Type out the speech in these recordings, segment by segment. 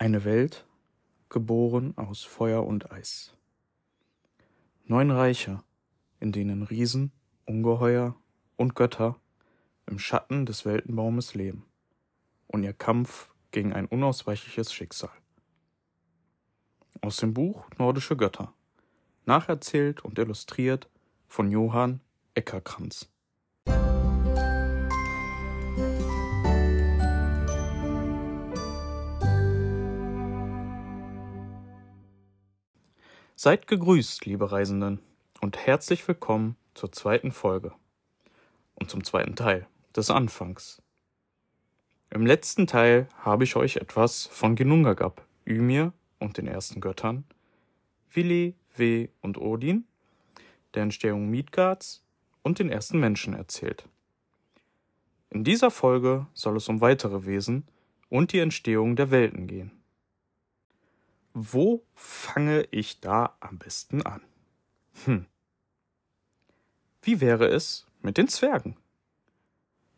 Eine Welt, geboren aus Feuer und Eis. Neun Reiche, in denen Riesen, Ungeheuer und Götter im Schatten des Weltenbaumes leben und ihr Kampf gegen ein unausweichliches Schicksal. Aus dem Buch Nordische Götter, nacherzählt und illustriert von Johann Eckerkranz. Seid gegrüßt, liebe Reisenden, und herzlich willkommen zur zweiten Folge und zum zweiten Teil des Anfangs. Im letzten Teil habe ich euch etwas von Ginnungagap, Ymir und den ersten Göttern, Vili, We und Odin, der Entstehung Midgards und den ersten Menschen erzählt. In dieser Folge soll es um weitere Wesen und die Entstehung der Welten gehen. Wo fange ich da am besten an? Hm. Wie wäre es mit den Zwergen?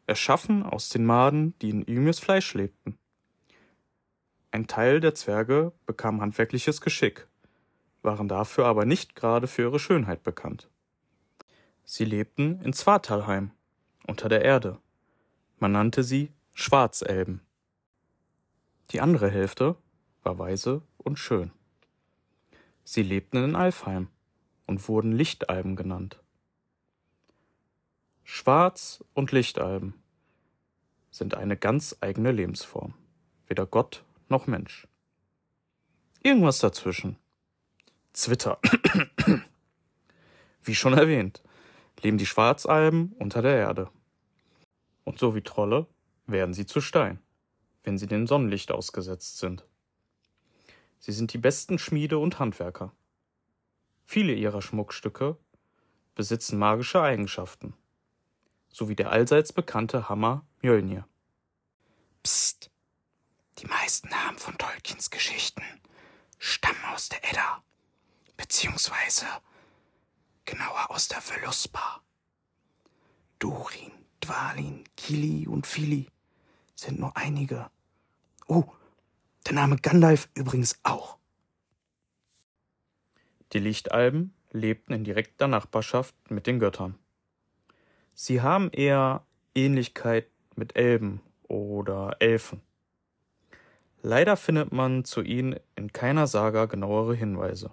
Erschaffen aus den Maden, die in Ymirs Fleisch lebten. Ein Teil der Zwerge bekam handwerkliches Geschick, waren dafür aber nicht gerade für ihre Schönheit bekannt. Sie lebten in Zwartalheim, unter der Erde. Man nannte sie Schwarzelben. Die andere Hälfte war weise und schön. Sie lebten in Alfheim und wurden Lichtalben genannt. Schwarz und Lichtalben sind eine ganz eigene Lebensform, weder Gott noch Mensch. Irgendwas dazwischen. Zwitter. Wie schon erwähnt, leben die Schwarzalben unter der Erde. Und so wie Trolle werden sie zu Stein, wenn sie dem Sonnenlicht ausgesetzt sind. Sie sind die besten Schmiede und Handwerker. Viele ihrer Schmuckstücke besitzen magische Eigenschaften, so wie der allseits bekannte Hammer Mjölnir. Psst. Die meisten Namen von Tolkiens Geschichten stammen aus der Edda, beziehungsweise genauer aus der Völuspa. Durin, Dwalin, Kili und Fili sind nur einige. Oh, der Name Gandalf übrigens auch. Die Lichtalben lebten in direkter Nachbarschaft mit den Göttern. Sie haben eher Ähnlichkeit mit Elben oder Elfen. Leider findet man zu ihnen in keiner Saga genauere Hinweise.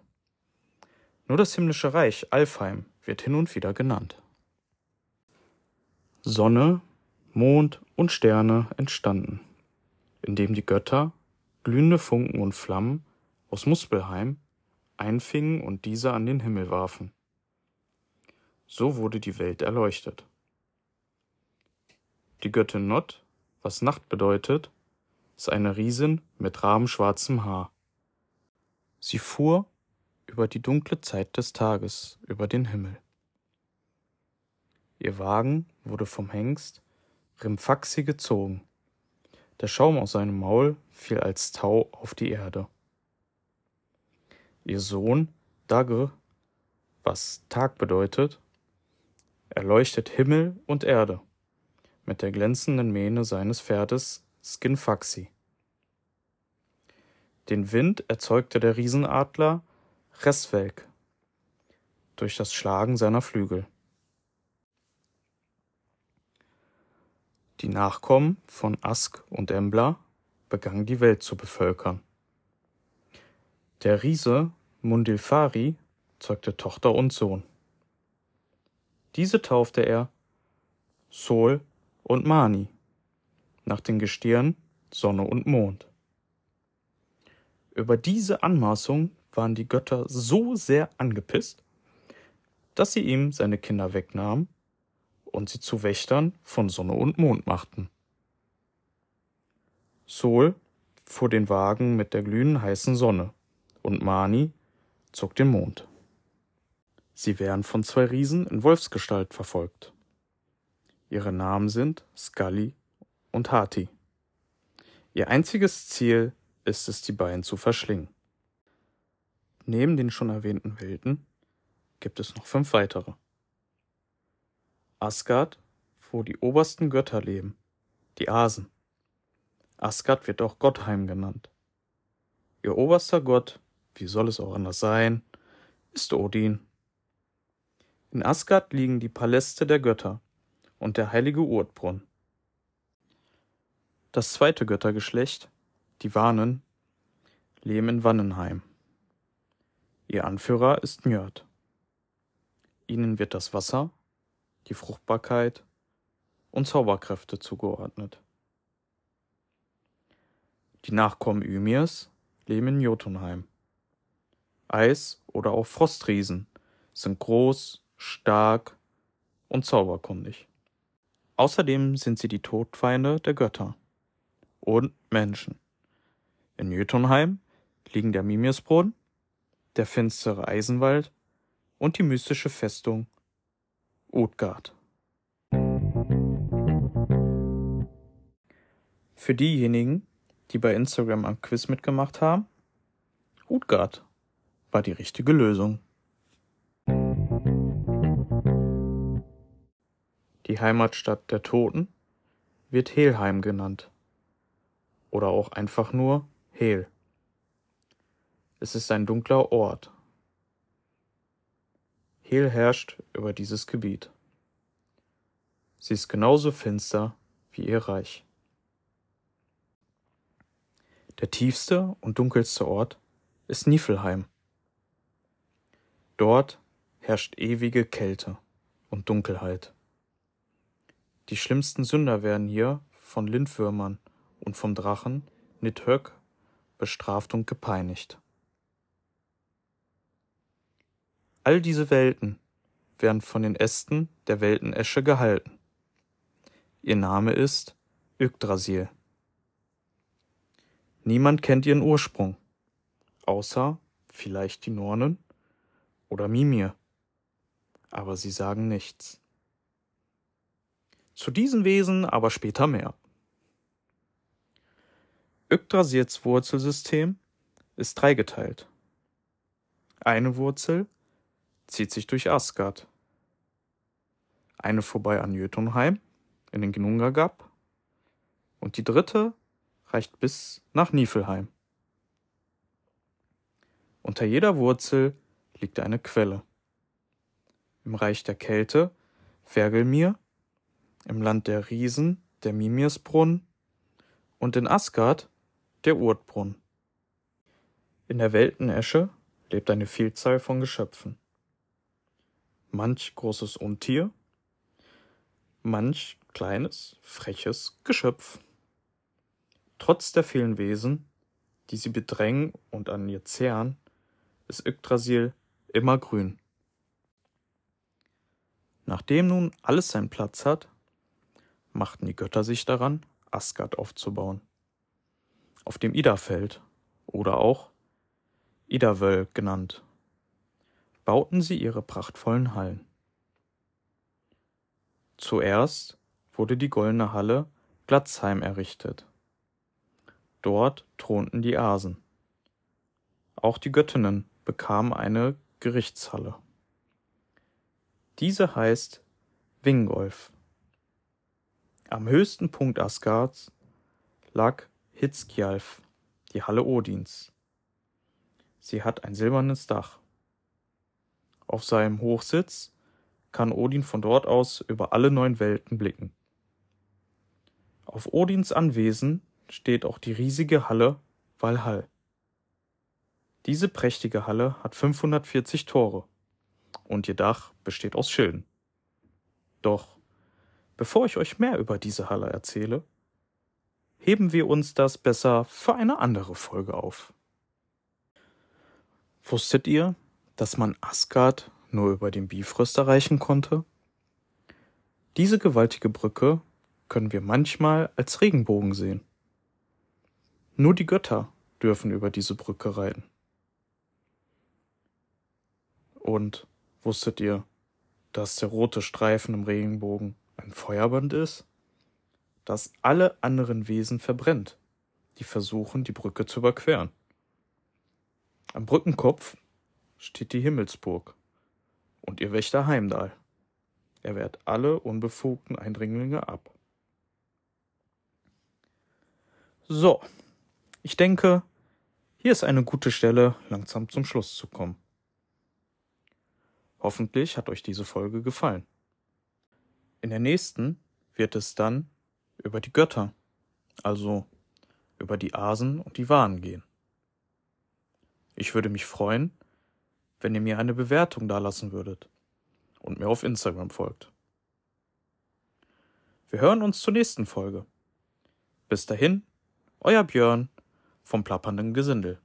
Nur das himmlische Reich Alfheim wird hin und wieder genannt. Sonne, Mond und Sterne entstanden, indem die Götter glühende Funken und Flammen aus Muspelheim einfingen und diese an den Himmel warfen. So wurde die Welt erleuchtet. Die Göttin Not, was Nacht bedeutet, ist eine Riesin mit rabenschwarzem Haar. Sie fuhr über die dunkle Zeit des Tages über den Himmel. Ihr Wagen wurde vom Hengst Rimfaxi gezogen. Der Schaum aus seinem Maul fiel als Tau auf die Erde. Ihr Sohn Dagr, was Tag bedeutet, erleuchtet Himmel und Erde mit der glänzenden Mähne seines Pferdes Skinfaxi. Den Wind erzeugte der Riesenadler Resvelk durch das Schlagen seiner Flügel. Die Nachkommen von Ask und Embla begannen die Welt zu bevölkern. Der Riese Mundilfari zeugte Tochter und Sohn. Diese taufte er Sol und Mani nach den Gestirnen Sonne und Mond. Über diese Anmaßung waren die Götter so sehr angepisst, dass sie ihm seine Kinder wegnahmen und sie zu Wächtern von Sonne und Mond machten. Sol fuhr den Wagen mit der glühenden heißen Sonne und Mani zog den Mond. Sie werden von zwei Riesen in Wolfsgestalt verfolgt. Ihre Namen sind Scully und Hati. Ihr einziges Ziel ist es, die beiden zu verschlingen. Neben den schon erwähnten Welten gibt es noch fünf weitere. Asgard, wo die obersten Götter leben, die Asen. Asgard wird auch Gottheim genannt. Ihr oberster Gott, wie soll es auch anders sein, ist Odin. In Asgard liegen die Paläste der Götter und der heilige Urtbrunn. Das zweite Göttergeschlecht, die Wanen, leben in Wannenheim. Ihr Anführer ist Njörd. Ihnen wird das Wasser, die Fruchtbarkeit und Zauberkräfte zugeordnet. Die Nachkommen Ymirs leben in Jotunheim. Eis- oder auch Frostriesen sind groß, stark und zauberkundig. Außerdem sind sie die Todfeinde der Götter und Menschen. In Jötunheim liegen der Mimiusbrunnen, der finstere Eisenwald und die mystische Festung Utgard. Für diejenigen, die bei Instagram am Quiz mitgemacht haben, Utgard war die richtige Lösung. Die Heimatstadt der Toten wird Helheim genannt. Oder auch einfach nur Hel. Es ist ein dunkler Ort. Hel herrscht über dieses Gebiet. Sie ist genauso finster wie ihr Reich. Der tiefste und dunkelste Ort ist Niflheim. Dort herrscht ewige Kälte und Dunkelheit. Die schlimmsten Sünder werden hier von Lindwürmern und vom Drachen Nidhögg bestraft und gepeinigt. All diese Welten werden von den Ästen der Weltenesche gehalten. Ihr Name ist Yggdrasil. Niemand kennt ihren Ursprung, außer vielleicht die Nornen oder Mimir. Aber sie sagen nichts. Zu diesen Wesen aber später mehr. Yggdrasils Wurzelsystem ist dreigeteilt. Eine Wurzel zieht sich durch Asgard. Eine vorbei an Jötunheim in den Gnungagap und die dritte reicht bis nach Niflheim. Unter jeder Wurzel liegt eine Quelle. Im Reich der Kälte Vergelmir, im Land der Riesen der Mimirsbrunn und in Asgard der Urtbrunn. In der Weltenesche lebt eine Vielzahl von Geschöpfen manch großes Untier, manch kleines, freches Geschöpf. Trotz der vielen Wesen, die sie bedrängen und an ihr zehren, ist Yggdrasil immer grün. Nachdem nun alles seinen Platz hat, machten die Götter sich daran, Asgard aufzubauen. Auf dem Idafeld oder auch Idavöll genannt bauten sie ihre prachtvollen Hallen. Zuerst wurde die Goldene Halle Glatzheim errichtet. Dort thronten die Asen. Auch die Göttinnen bekamen eine Gerichtshalle. Diese heißt Wingolf. Am höchsten Punkt Asgards lag Hitzkjalf, die Halle Odins. Sie hat ein silbernes Dach. Auf seinem Hochsitz kann Odin von dort aus über alle neun Welten blicken. Auf Odins Anwesen steht auch die riesige Halle Valhall. Diese prächtige Halle hat 540 Tore und ihr Dach besteht aus Schilden. Doch bevor ich euch mehr über diese Halle erzähle, heben wir uns das besser für eine andere Folge auf. Wusstet ihr, dass man Asgard nur über den Bifrost erreichen konnte? Diese gewaltige Brücke können wir manchmal als Regenbogen sehen. Nur die Götter dürfen über diese Brücke reiten. Und wusstet ihr, dass der rote Streifen im Regenbogen ein Feuerband ist? Das alle anderen Wesen verbrennt, die versuchen, die Brücke zu überqueren. Am Brückenkopf steht die Himmelsburg und ihr Wächter Heimdall. Er wehrt alle unbefugten Eindringlinge ab. So, ich denke, Hier ist eine gute Stelle, langsam zum Schluss zu kommen. Hoffentlich hat euch diese Folge gefallen. In der nächsten wird es dann über die Götter, also über die Asen und die Wanen gehen. Ich würde mich freuen, wenn ihr mir eine Bewertung dalassen würdet und mir auf Instagram folgt. Wir hören uns zur nächsten Folge. Bis dahin, euer Björn vom plappernden Gesindel.